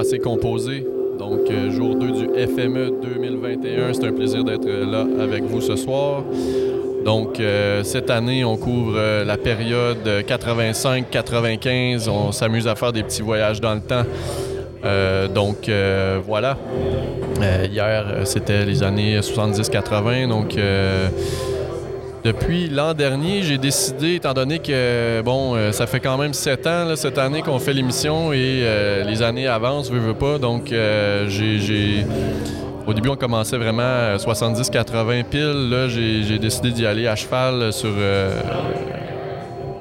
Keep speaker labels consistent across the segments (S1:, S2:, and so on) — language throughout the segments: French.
S1: passé composé. Donc, euh, jour 2 du FME 2021. C'est un plaisir d'être là avec vous ce soir. Donc, euh, cette année, on couvre euh, la période 85-95. On s'amuse à faire des petits voyages dans le temps. Euh, donc, euh, voilà. Euh, hier, euh, c'était les années 70-80. Donc, euh, depuis l'an dernier, j'ai décidé, étant donné que, bon, euh, ça fait quand même sept ans, cette année qu'on fait l'émission et euh, les années avancent, veux, veux pas. Donc, euh, j'ai-. Au début, on commençait vraiment à 70-80 piles. Là, j'ai décidé d'y aller à cheval sur...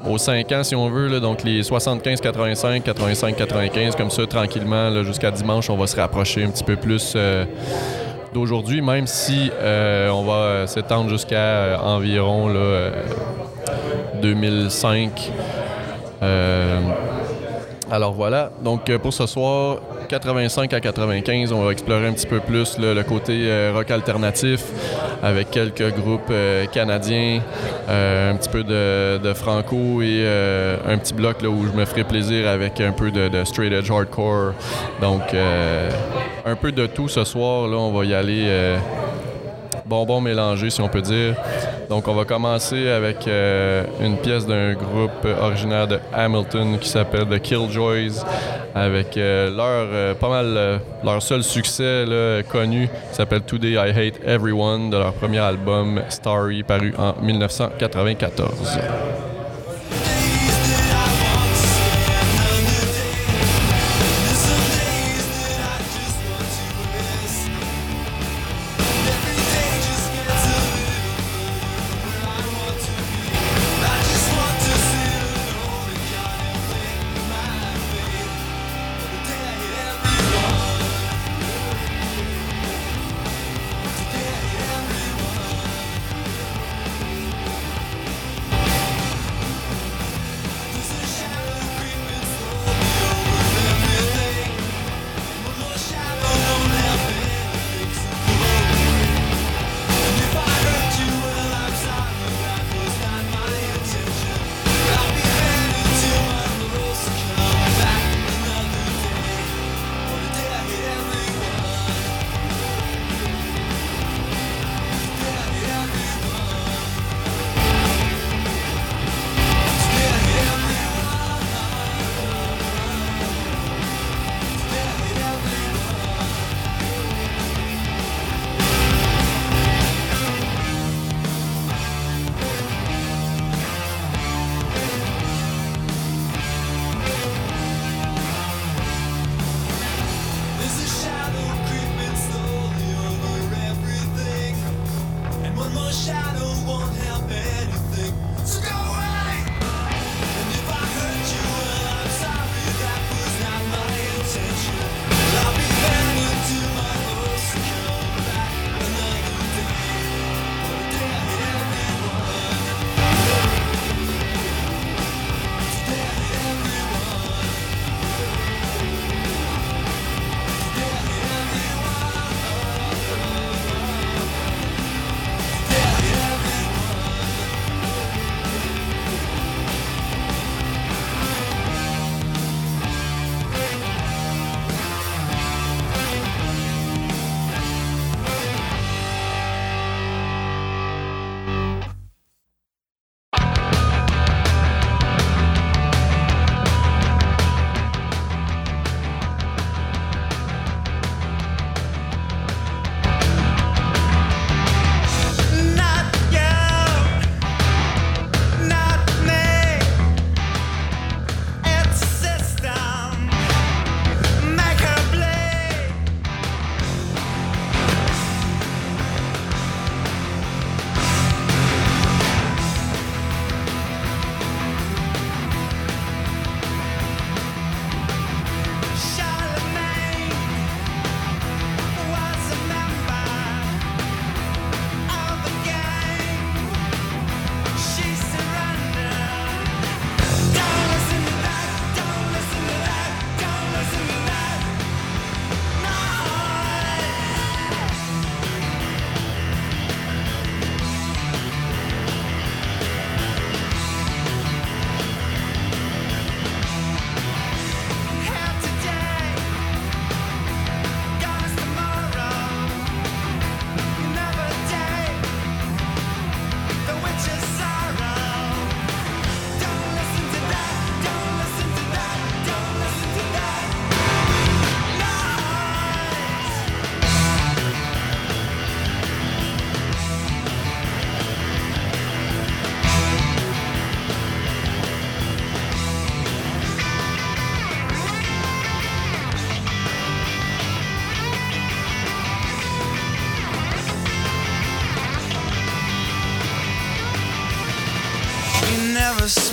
S1: aux 5 ans, si on veut. donc, les 75-85, 85-95, comme ça, tranquillement, jusqu'à dimanche, on va se rapprocher un petit peu plus d'aujourd'hui, même si euh, on va euh, s'étendre jusqu'à euh, environ là, euh, 2005. Alors voilà, donc euh, pour ce soir, 85 à 95, on va explorer un petit peu plus le côté euh, rock alternatif avec quelques groupes euh, canadiens, un petit peu de, franco et un petit bloc là, où je me ferai plaisir avec un peu de, de straight edge hardcore. Donc un peu de tout ce soir, là, on va y aller bonbons mélangés si on peut dire. Donc on va commencer avec euh, une pièce d'un groupe originaire de Hamilton qui s'appelle The Killjoys avec euh, leur euh, pas mal leur seul succès connu qui s'appelle Today I Hate Everyone de leur premier album Starry paru en 1994.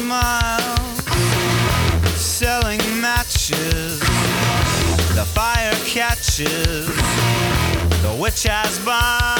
S2: Smile. Selling matches, the fire catches, the witch has burned.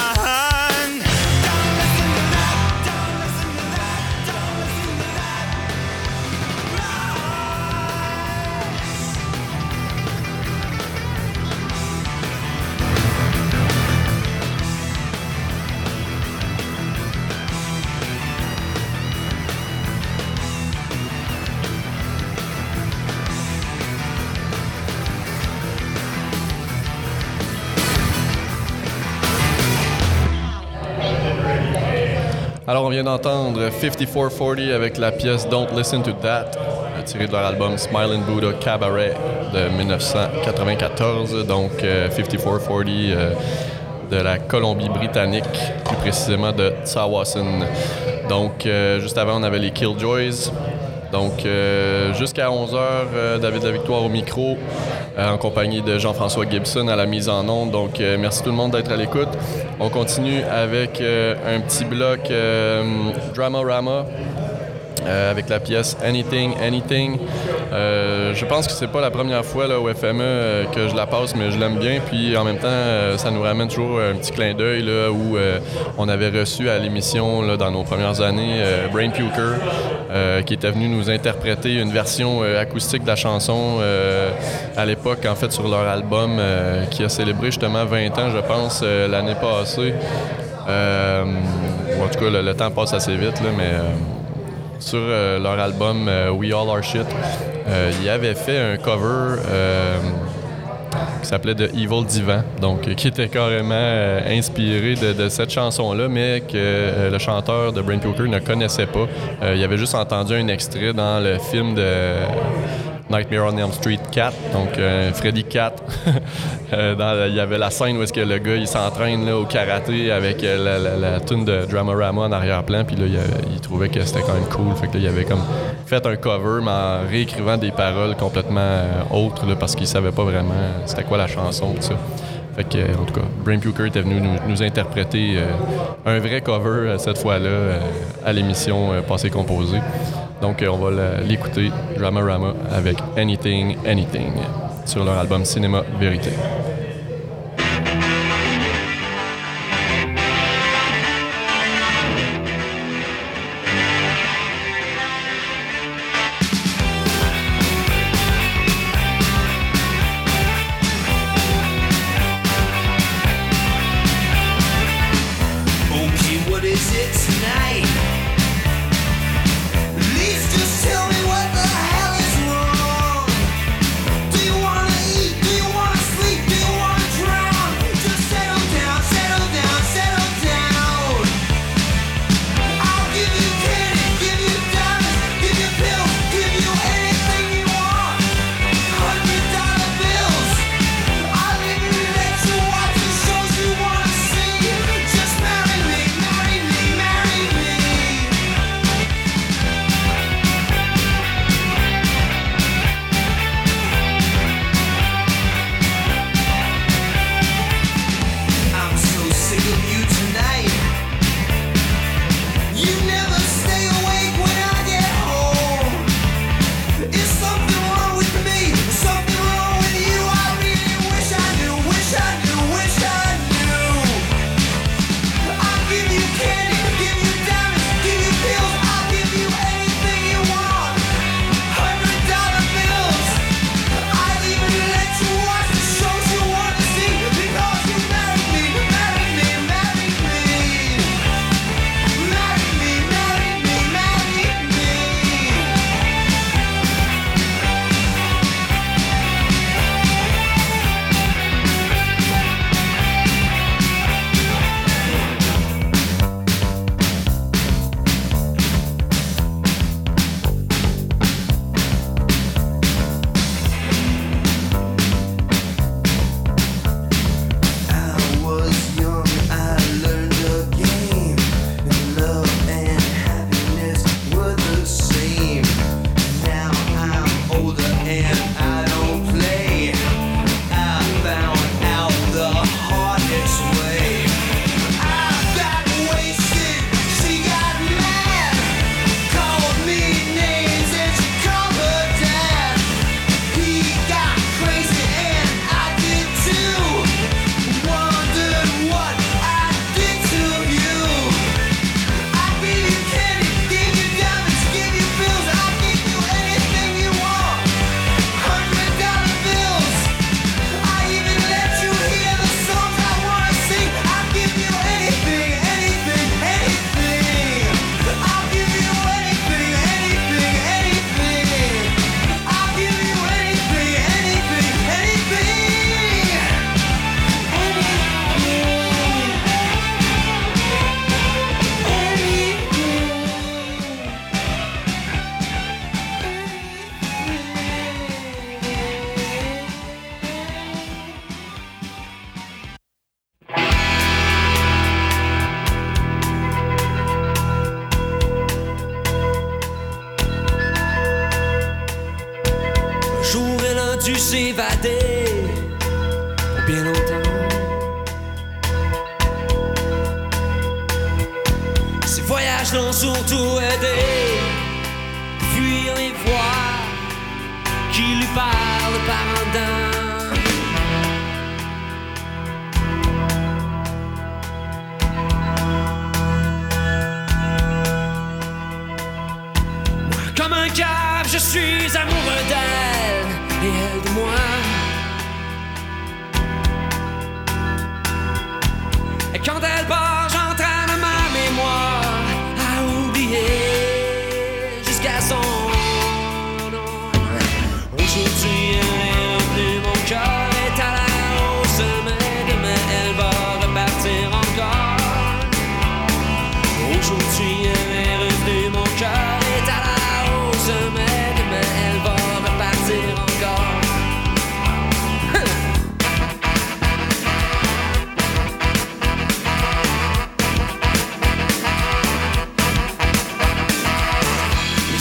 S1: Alors, on vient d'entendre 5440 avec la pièce Don't Listen to That, euh, tirée de leur album Smile and Buddha Cabaret de 1994. Donc, euh, 5440 euh, de la Colombie-Britannique, plus précisément de Tsawwassen. Donc, euh, juste avant, on avait les Killjoys. Donc, euh, jusqu'à 11h, David La Victoire au micro, euh, en compagnie de Jean-François Gibson à la mise en onde. Donc, euh, merci tout le monde d'être à l'écoute. On continue avec euh, un petit bloc euh, Drama Rama. Euh, avec la pièce Anything, Anything. Euh, je pense que c'est pas la première fois là, au FME euh, que je la passe, mais je l'aime bien. Puis en même temps, ça nous ramène toujours un petit clin d'œil où on avait reçu à l'émission dans nos premières années Brain Puker, qui était venu nous interpréter une version acoustique de la chanson à l'époque, en fait, sur leur album qui a célébré justement 20 ans, je pense, l'année passée. En tout cas, le, le temps passe assez vite, là, mais sur euh, leur album euh, We All Are Shit, euh, ils avaient fait un cover qui s'appelait The Evil Divan, donc qui était carrément inspiré de, de cette chanson-là, mais que le chanteur de Brain Poker ne connaissait pas. Il avait juste entendu un extrait dans le film de Nightmare on Elm Street 4, donc euh, Freddy 4. Euh, il y avait la scène où est-ce que le gars il s'entraîne au karaté avec euh, la, la, tune de Dramarama en arrière-plan, puis là il, trouvait que c'était quand même cool, fait que il avait comme fait un cover mais en réécrivant des paroles complètement autres parce qu'il savait pas vraiment c'était quoi la chanson tout ça. Fait que, en tout cas, Brain Puker était venu nous, interpréter un vrai cover cette fois-là à l'émission Passé Composé. Donc, euh, on va l'écouter, Dramarama, avec Anything, Anything, sur leur album Cinéma Vérité.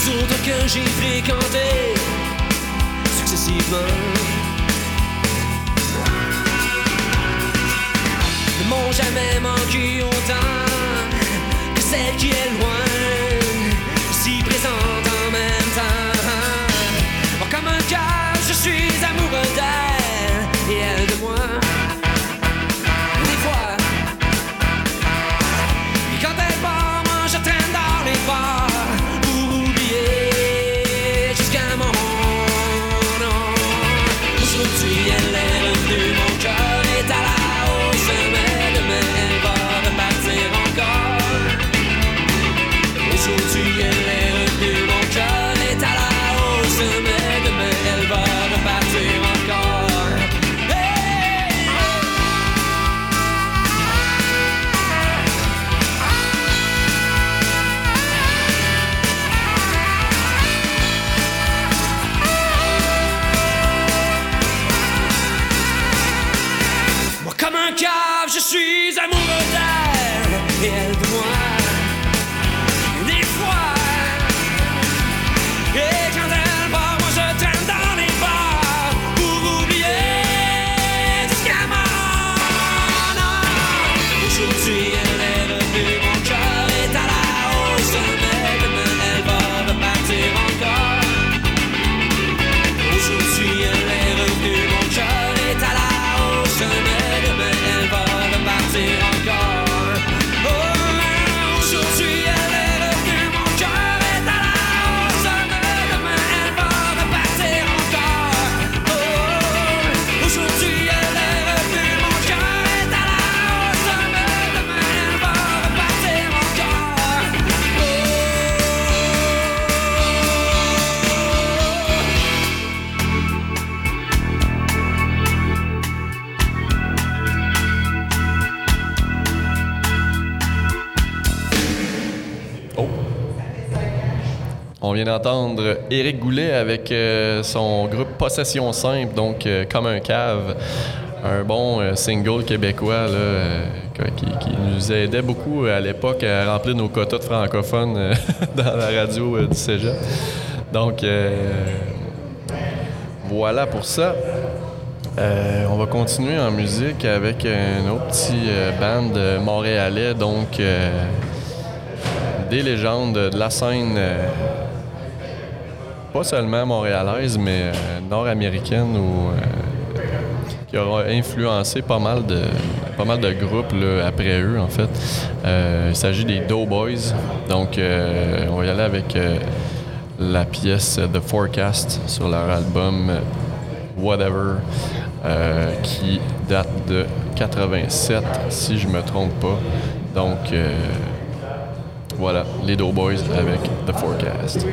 S3: Que j'ai fréquentés successivement ne m'ont jamais manqué autant que celle qui est loin, si présente en même temps. Comme un cœur, je suis amoureux d'elle et elle de moi.
S1: On vient d'entendre Éric Goulet avec euh, son groupe Possession Simple, donc euh, comme un cave. Un bon euh, single québécois qui, nous aidait beaucoup à l'époque à remplir nos quotas de francophones dans la radio du cégep. Donc, voilà pour ça. On va continuer en musique avec un autre petit band montréalais, donc des légendes de la scène, pas seulement montréalaise, mais euh, nord-américaine, ou euh, qui aura influencé pas mal de, pas mal de groupes après eux, en fait. Euh, il s'agit des Doughboys. Donc, on va y aller avec la pièce The Forecast sur leur album Whatever, qui date de 87, si je me trompe pas. Donc, voilà, les Doughboys avec The Forecast.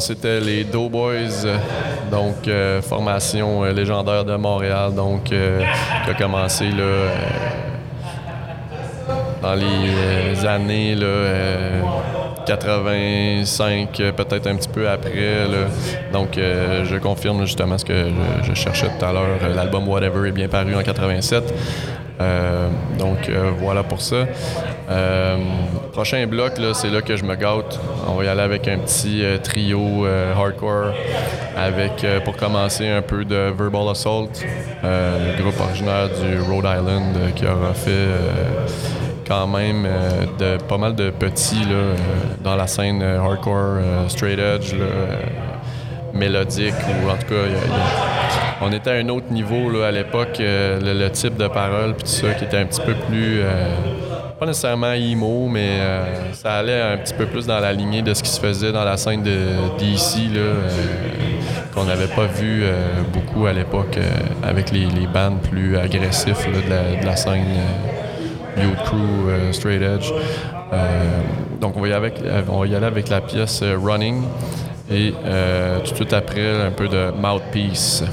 S1: C'était les Doughboys, euh, donc euh, formation euh, légendaire de Montréal, donc qui a commencé là, dans les années là, euh, 85, euh, peut-être un petit peu après. Donc, je confirme justement ce que je, je cherchais tout à l'heure. L'album Whatever est bien paru en 87. Euh, donc, euh, voilà pour ça. Euh, prochain bloc, c'est là que je me gâte. On va y aller avec un petit trio hardcore avec, pour commencer, un peu de Verbal Assault, le groupe originaire du Rhode Island qui aura fait quand même de, pas mal de petits là, dans la scène hardcore, straight edge, mélodique, ou en tout cas, il y on était à un autre niveau là, à l'époque, euh, le, type de parole, puis tout ça, qui était un petit peu plus, euh, pas nécessairement emo, mais euh, ça allait un petit peu plus dans la lignée de ce qui se faisait dans la scène euh, qu'on n'avait pas vu beaucoup à l'époque, avec les, les bands plus agressifs de, la, scène. Youth Crew, Straight Edge. Donc on va, y avec, on va y aller avec la pièce Running et tout de suite après un peu de Mouthpiece.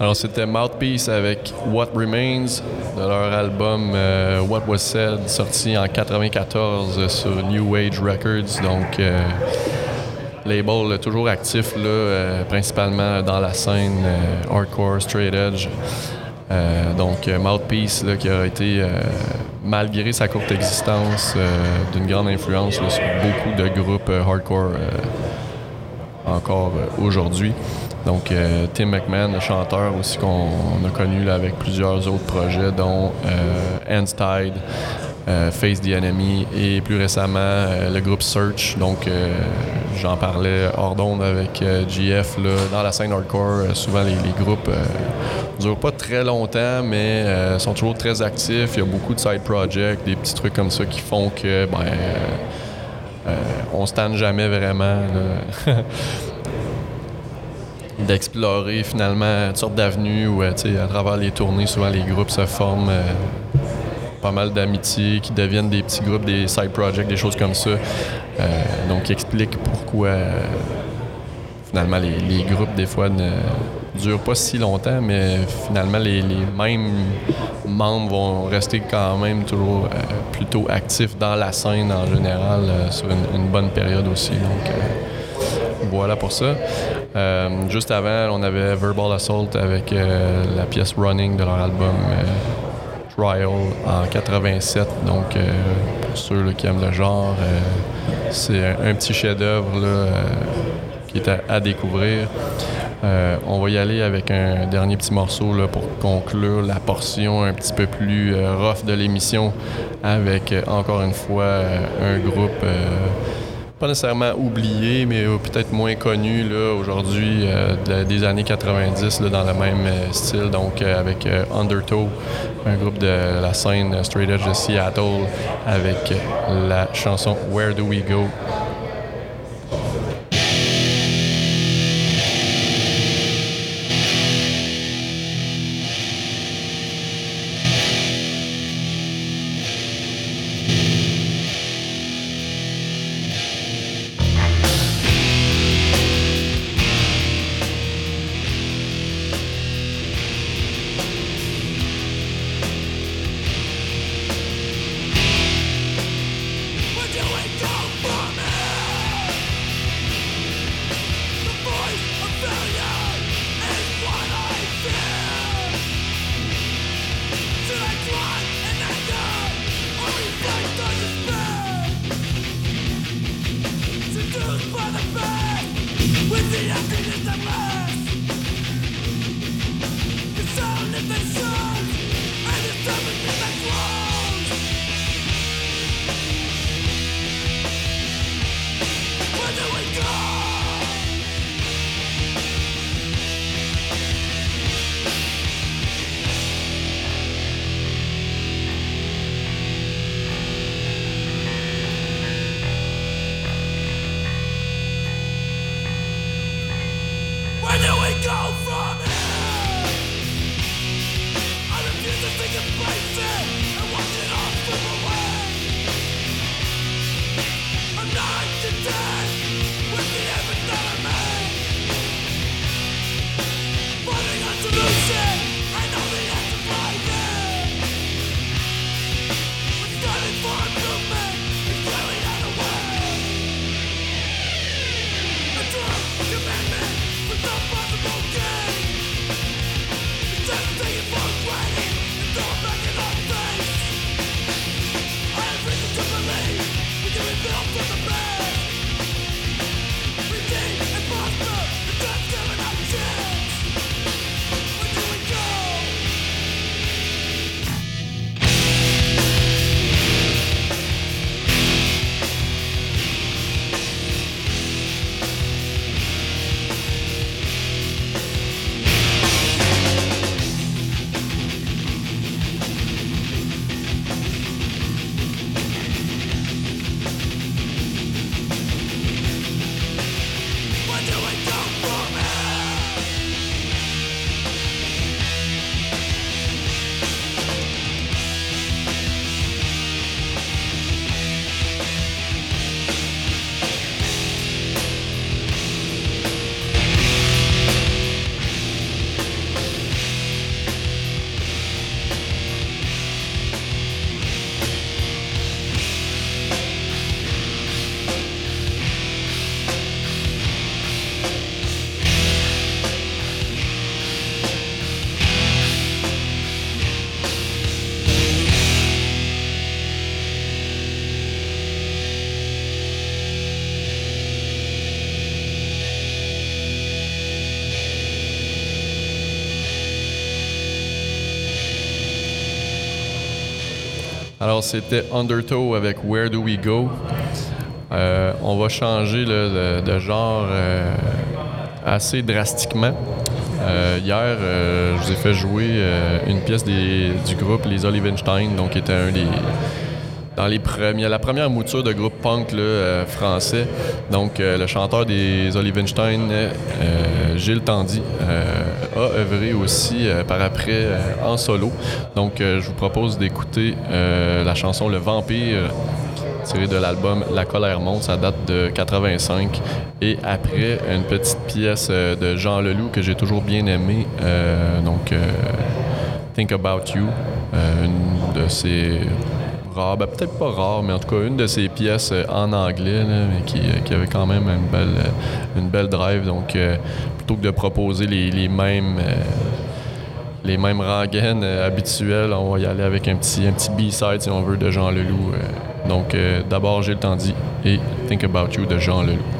S1: Alors, c'était Mouthpiece avec What Remains de leur album euh, What Was Said, sorti en 94 sur New Age Records. Donc, euh, label toujours actif, là, euh, principalement dans la scène hardcore, straight edge. Donc, Mouthpiece, là, qui a été, malgré sa courte existence, d'une grande influence sur beaucoup de groupes hardcore encore aujourd'hui. Donc, euh, Tim McMahon, le chanteur aussi qu'on a connu avec plusieurs autres projets, dont euh, Ends Tide, euh, Face the Enemy et plus récemment euh, le groupe Search. Donc, j'en parlais hors d'onde avec GF. Là, dans la scène hardcore, souvent les, groupes ne durent pas très longtemps, mais sont toujours très actifs. Il y a beaucoup de side projects, des petits trucs comme ça qui font que ben, on se tanne jamais vraiment. d'explorer finalement toutes sortes d'avenues où, euh, à travers les tournées, souvent les groupes se forment euh, pas mal d'amitiés qui deviennent des petits groupes, des side projects, des choses comme ça. Euh, donc, explique pourquoi finalement les, groupes, des fois, ne durent pas si longtemps, mais finalement, les, mêmes membres vont rester quand même toujours plutôt actifs dans la scène en général sur une, une bonne période aussi. Voilà pour ça. Euh, juste avant, on avait Verbal Assault avec euh, la pièce Running de leur album euh, Trial en 87. Donc, pour ceux qui aiment le genre, c'est un, petit chef-d'œuvre qui est à, découvrir. On va y aller avec un dernier petit morceau là, pour conclure la portion un petit peu plus rough de l'émission avec encore une fois un groupe pas nécessairement oublié, mais euh, peut-être moins connu aujourd'hui euh, de- des années 90 là, dans le même euh, style, donc euh, avec Undertow, un groupe de la scène straight edge de Seattle, avec la chanson Where Do We Go? C'était Undertow avec Where Do We Go. Euh, on va changer de, genre euh, assez drastiquement. Euh, hier, je vous ai fait jouer une pièce du groupe Les Olivenstein, donc qui était un des dans la première mouture de groupe punk français. Donc, le chanteur des Olivenstein, Gilles Tandy, a œuvré aussi euh, par après euh, en solo. Donc, euh, je vous propose d'écouter la chanson Le Vampire tirée de l'album La colère monte, ça date de 85. Et après, une petite pièce de Jean Leloup que j'ai toujours bien aimé, donc Think About You, une de ses rares, ben, peut-être pas rare, mais en tout cas une de ses pièces en anglais, mais qui, qui avait quand même une belle, une belle drive. Donc, que de proposer les, mêmes... euh, les mêmes euh, habituelles, on va y aller avec un petit, un petit B-side, si on veut, de Jean Leloup. euh. donc, euh, d'abord, J'ai le temps dit et Think About You de Jean Leloup.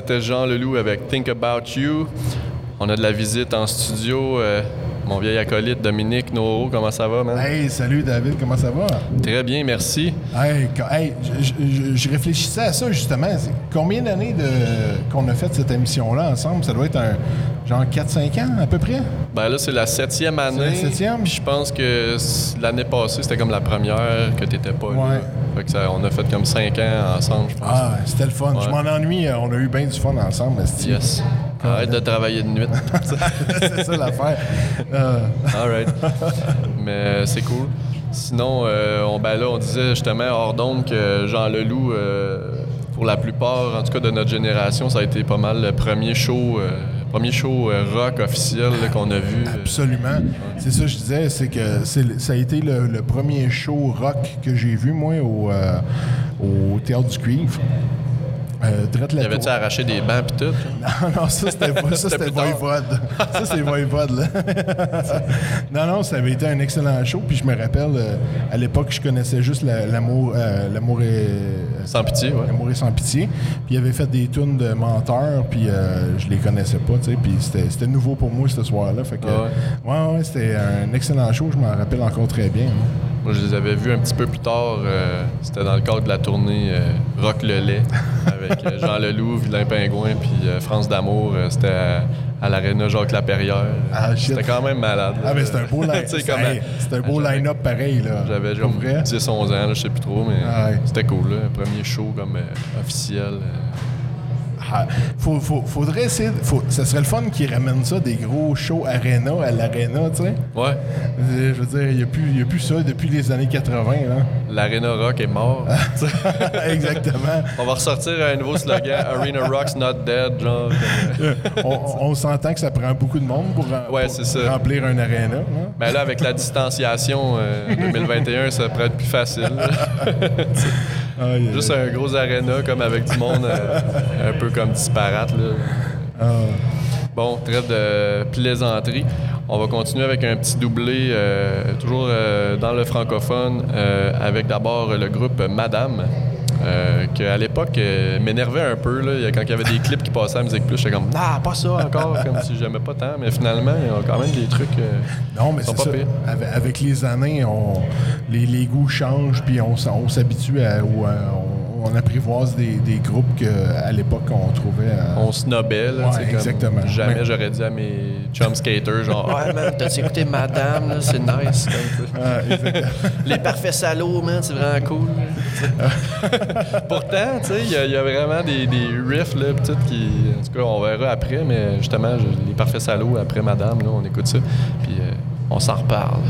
S1: C'était Jean Leloup avec Think About You. On a de la visite en studio. euh, mon vieil acolyte Dominique Noro, comment ça va, man?
S4: Hey, salut David, comment ça va?
S1: Très bien, merci.
S4: Hey, hey, je, je- je réfléchissais à ça justement. Combien d'années de- qu'on a fait cette émission-là ensemble? Ça doit être un genre 4-5 ans à peu près?
S1: Ben là, c'est la septième année.
S4: la septième?
S1: Je pense que l'année passée, c'était comme la première que t'étais pas là.
S4: Ouais.
S1: Fait que ça, on a fait comme cinq ans ensemble, je pense.
S4: Ah, c'était le fun.
S1: Ouais.
S4: Je m'en ennuie. euh, On a eu bien du fun ensemble. esti.
S1: Yes. Arrête de travailler de nuit.
S4: C'est ça l'affaire. Euh,
S1: All right. Mais c'est cool. Sinon, euh, on, ben là, on disait justement hors d'onde que Jean Leloup, euh, pour la plupart, en tout cas de notre génération, ça a été pas mal le premier show, euh, premier show euh, rock officiel qu'on a vu. euh,
S4: Absolument. C'est ça que je disais, c'est que ça a été le, premier show rock que j'ai vu, moi, au, euh, au Théâtre du Cuivre. Euh, la
S1: y avait-tu arraché des bancs pis tout?
S4: Non, non, ça c'était. Voivode. Ça c'est Voivode là. non, non, ça avait été un excellent show. Puis je me rappelle, euh, à l'époque, je connaissais juste la- l'amour, euh, l'amour est
S1: Sans pitié, ouais.
S4: L'amour est sans pitié. Puis il avait fait des tunes de menteurs, puis euh, je les connaissais pas, tu sais. Puis c'était, nouveau pour moi ce soir-là. Fait que,
S1: Ah
S4: ouais, ouais, c'était un excellent show. Je m'en rappelle encore très bien. hein.
S1: Moi, je les avais vus un petit peu plus tard. euh, C'était dans le cadre de la tournée euh, Rock le lait avec euh, Jean Leloup, Vilain Pingouin, puis euh, France d'Amour. C'était à, à l'Arena Jacques Laperrière.
S4: Ah.
S1: C'était quand même malade.
S4: Ah, mais c'est un beau, line-
S1: Tu sais,
S4: c'est- un beau line-up pareil. Là.
S1: J'avais genre
S4: vrai?
S1: 10-11 ans, là, je sais plus trop, mais
S4: Ah ouais.
S1: c'était cool. Là, premier show comme officiel. Euh.
S4: Ah, faut, faut- faudrait essayer. Faut, ça serait le fun qu'ils ramènent ça, des gros shows arena à l'arena, tu sais.
S1: Ouais,
S4: Je veux dire, il n'y a, plus- y a plus ça depuis les années 80.
S1: l'Arena Rock est mort.
S4: Là. Exactement.
S1: On va ressortir un nouveau slogan Arena Rock's not dead, genre. comme-
S4: on, on s'entend que ça prend beaucoup de monde pour, rem-
S1: Ouais,
S4: pour
S1: c'est ça.
S4: remplir un arena. hein.
S1: Mais là, avec la distanciation euh, 2021, ça pourrait être plus facile. Juste un gros arena comme avec du monde euh, un peu comme disparate. Là.
S4: Ah.
S1: Bon, trêve de plaisanterie. On va continuer avec un petit doublé, euh, toujours euh, dans le francophone, avec d'abord le groupe Madame, euh, qui à l'époque euh, m'énervait un peu. Là. Il y a- Quand il y avait des clips qui passaient à Musique Plus, j'étais comme « Ah, pas ça encore! » Comme si j'aimais pas tant. Mais finalement, ils ont quand même des trucs... euh,
S4: Non, mais c'est ça.
S1: pires.
S4: Avec, les années, on, les, les goûts changent, puis on, on s'habitue à. ou, euh, on, on apprivoise des, des groupes qu'à l'époque, on trouvait.
S1: on snobait. Là,
S4: Ouais,
S1: comme
S4: exactement.
S1: Jamais
S4: Mais-
S1: j'aurais dit à mes chum skaters genre « Ouais, man, t'as écouté Madame? là? C'est nice. »
S4: ah.
S1: Les parfaits salauds, man, c'est vraiment cool. Pourtant, il y, a- vraiment des, riffs, là, qui. En tout cas, on verra après, mais justement, je- les parfaits salauds, après Madame, là, on écoute ça. Puis euh, on s'en reparle.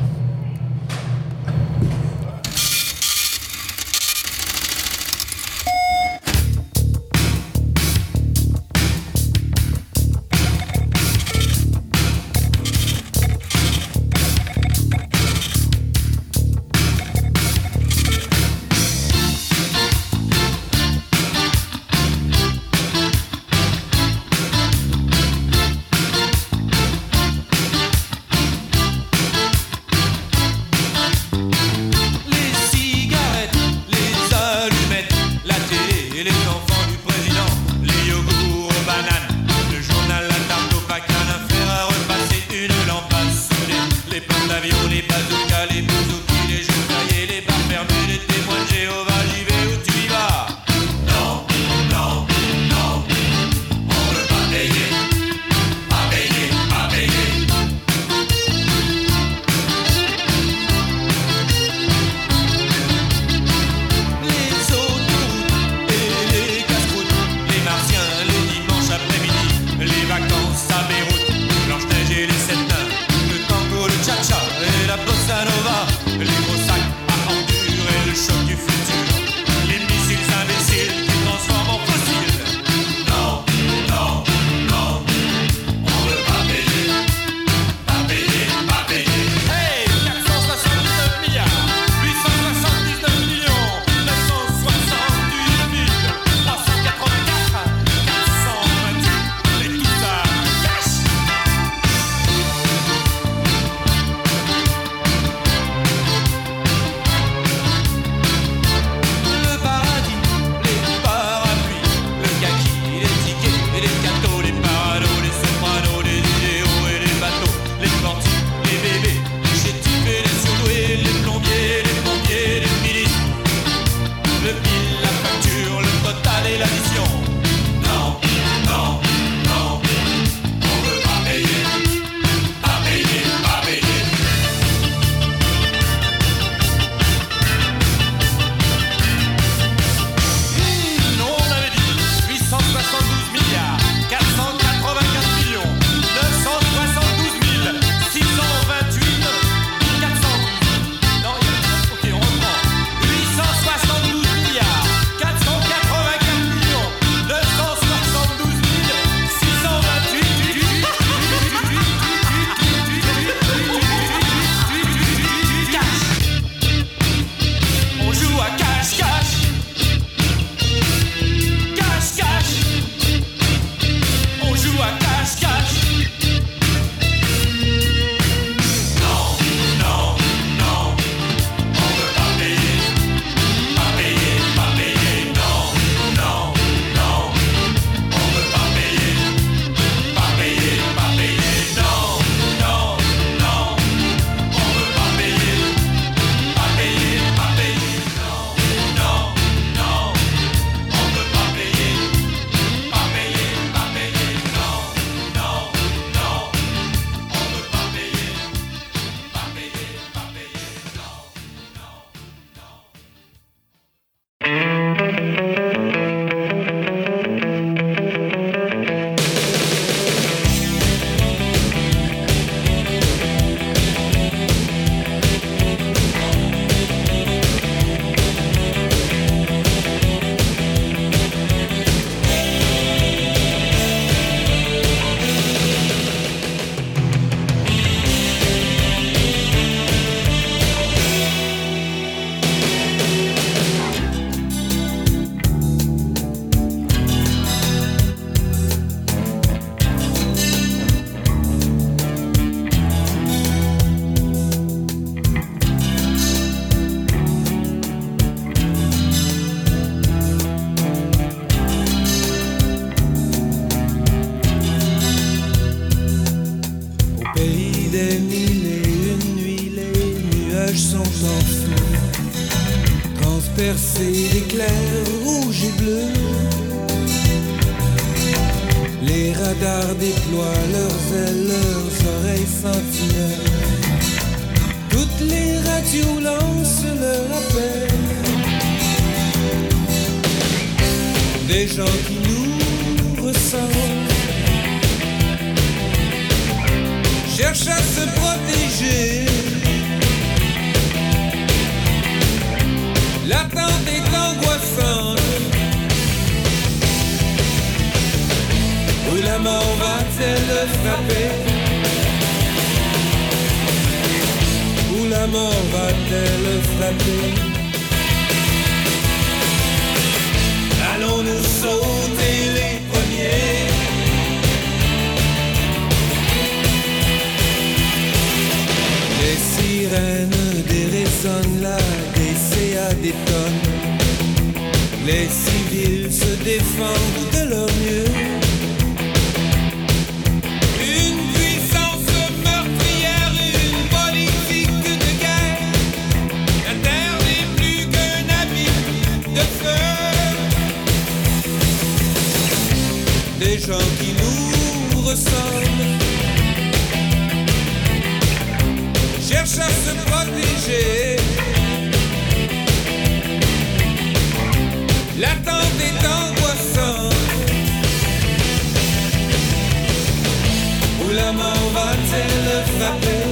S3: Elle le
S5: frapper Allons-nous sauter les premiers Les sirènes dérésonnent là, des CA détonnent. Les civils se défendent de leur mieux. des gens qui nous ressemblent. Cherche à se protéger. L'attente est angoissante. Où la mort va-t-elle frapper?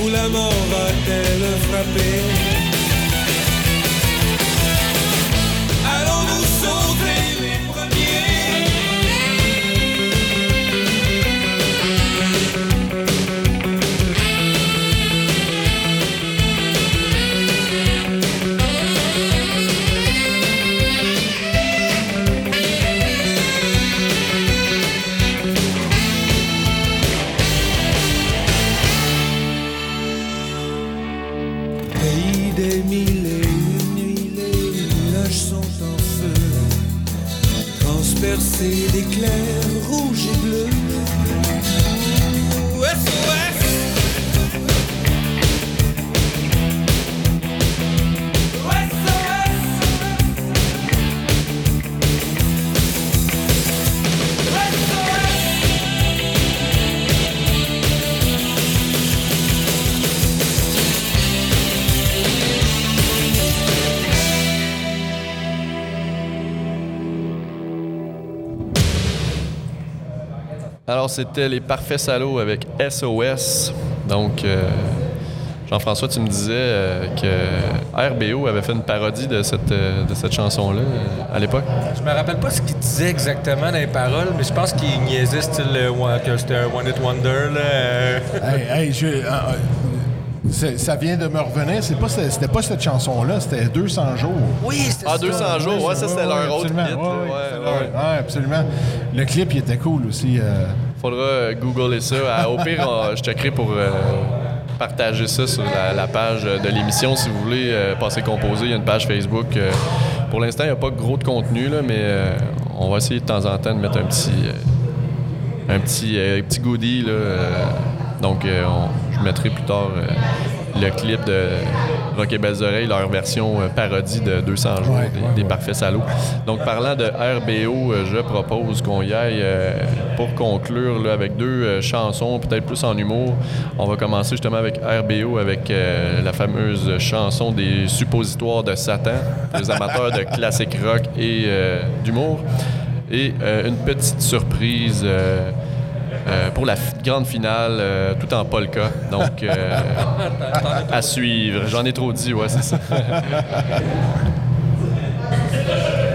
S5: Où la mort va-t-elle frapper?
S6: Alors, c'était les Parfaits Salauds avec SOS. Donc, euh, Jean-François, tu me disais euh, que RBO avait fait une parodie de cette, euh, de cette chanson-là euh, à l'époque.
S3: Je me rappelle pas ce qu'il disait exactement dans les paroles, mais je pense qu'il niaisait style euh, one- que c'était un One Hit Wonder. Là, euh.
S4: Hey, hey, je- euh, euh, ça vient de me revenir. C'est pas, ce- c'était pas cette chanson-là, c'était 200 jours.
S3: Oui, c'était
S6: Ah, 200 jours, ouais, ça c'était leur autre hit.
S4: absolument. Ouais,
S6: Ouais, ouais.
S4: ouais. Le clip, il était cool aussi. euh.
S6: Faudra euh, googler ça. Au pire, on- je checkerai pour euh, partager ça sur la, page de l'émission si vous voulez euh, passer composé. Il y a une page Facebook. euh, pour l'instant, il n'y a pas gros de contenu, là, mais euh, on va essayer de temps en temps de mettre un petit, euh, un petit, euh, petit goodie. Là, euh. donc, euh, on- je mettrai plus tard euh, le clip de Rock et Belles Oreilles, leur version euh, parodie de 200 jours
S4: Ouais,
S6: des,
S4: ouais,
S6: des
S4: ouais.
S6: Parfaits Salauds. Donc, parlant de RBO, euh, je propose qu'on y aille euh, pour conclure là, avec deux chansons, peut-être plus en humour. On va commencer justement avec RBO, avec la fameuse chanson des suppositoires de Satan, les amateurs de classique rock et d'humour. Et une petite surprise. euh, euh, pour la grande finale, euh, tout en polka. Donc, euh, à suivre. J'en ai trop dit, ouais, c'est ça.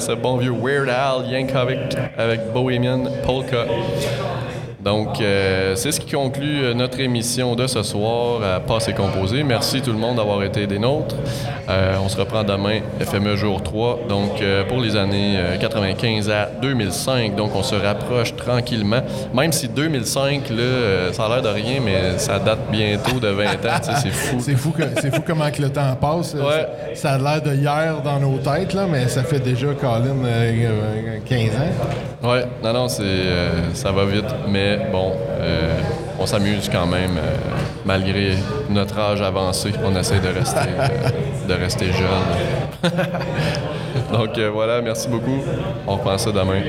S1: ce bon vieux Weird Al Yankovic avec Bohemian Polka. Donc, euh, c'est ce qui conclut euh, notre émission de ce soir à Passé Composé. Merci tout le monde d'avoir été des nôtres. Euh, on se reprend demain, FME jour 3, donc euh, pour les années euh, 95 à 2005. Donc, on se rapproche tranquillement. Même si 2005, là, euh, ça a l'air de rien, mais ça date bientôt de 20 ans. c'est fou.
S4: C'est fou, que- c'est fou comment que le temps passe.
S1: Ouais.
S4: Ça, ça a l'air de hier dans nos têtes, là, mais ça fait déjà, Colin, euh, euh, 15 ans.
S1: Ouais, non, non, c'est, euh, ça va vite, mais bon, euh, on s'amuse quand même, euh, malgré notre âge avancé. On essaie de rester, de rester jeune. Donc voilà, merci beaucoup. On reprend ça demain.